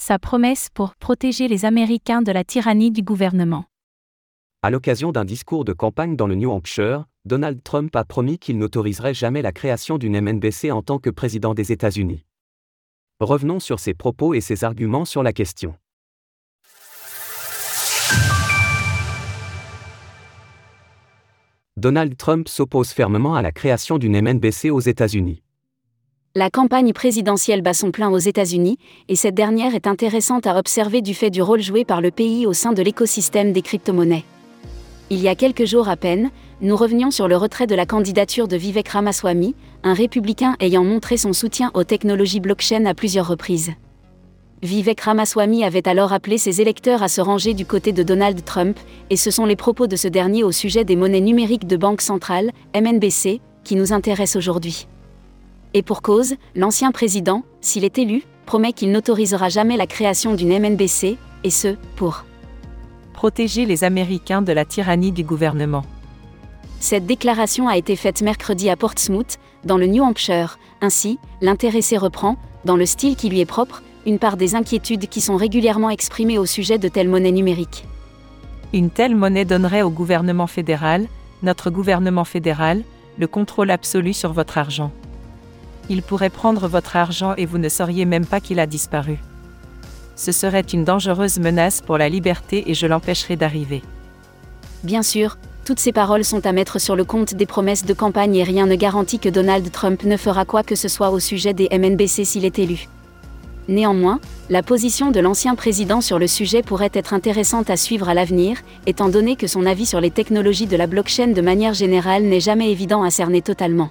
sa promesse pour protéger les Américains de la tyrannie du gouvernement. À l'occasion d'un discours de campagne dans le New Hampshire, Donald Trump a promis qu'il n'autoriserait jamais la création d'une MNBC en tant que président des États-Unis. Revenons sur ses propos et ses arguments sur la question. Donald Trump s'oppose fermement à la création d'une MNBC aux États-Unis. La campagne présidentielle bat son plein aux États-Unis, et cette dernière est intéressante à observer du fait du rôle joué par le pays au sein de l'écosystème des crypto-monnaies. Il y a quelques jours à peine, nous revenions sur le retrait de la candidature de Vivek Ramaswamy, un républicain ayant montré son soutien aux technologies blockchain à plusieurs reprises. Vivek Ramaswamy avait alors appelé ses électeurs à se ranger du côté de Donald Trump, et ce sont les propos de ce dernier au sujet des monnaies numériques de banque centrale, MNBC, qui nous intéressent aujourd'hui. Et pour cause, l'ancien président, s'il est élu, promet qu'il n'autorisera jamais la création d'une MNBC, et ce, pour protéger les Américains de la tyrannie du gouvernement. Cette déclaration a été faite mercredi à Portsmouth, dans le New Hampshire. Ainsi, l'intéressé reprend, dans le style qui lui est propre, une part des inquiétudes qui sont régulièrement exprimées au sujet de telles monnaies numériques. Une telle monnaie donnerait au gouvernement fédéral, notre gouvernement fédéral, le contrôle absolu sur votre argent. Il pourrait prendre votre argent et vous ne sauriez même pas qu'il a disparu. Ce serait une dangereuse menace pour la liberté et je l'empêcherai d'arriver. Bien sûr, toutes ces paroles sont à mettre sur le compte des promesses de campagne et rien ne garantit que Donald Trump ne fera quoi que ce soit au sujet des MNBC s'il est élu. Néanmoins, la position de l'ancien président sur le sujet pourrait être intéressante à suivre à l'avenir, étant donné que son avis sur les technologies de la blockchain de manière générale n'est jamais évident à cerner totalement.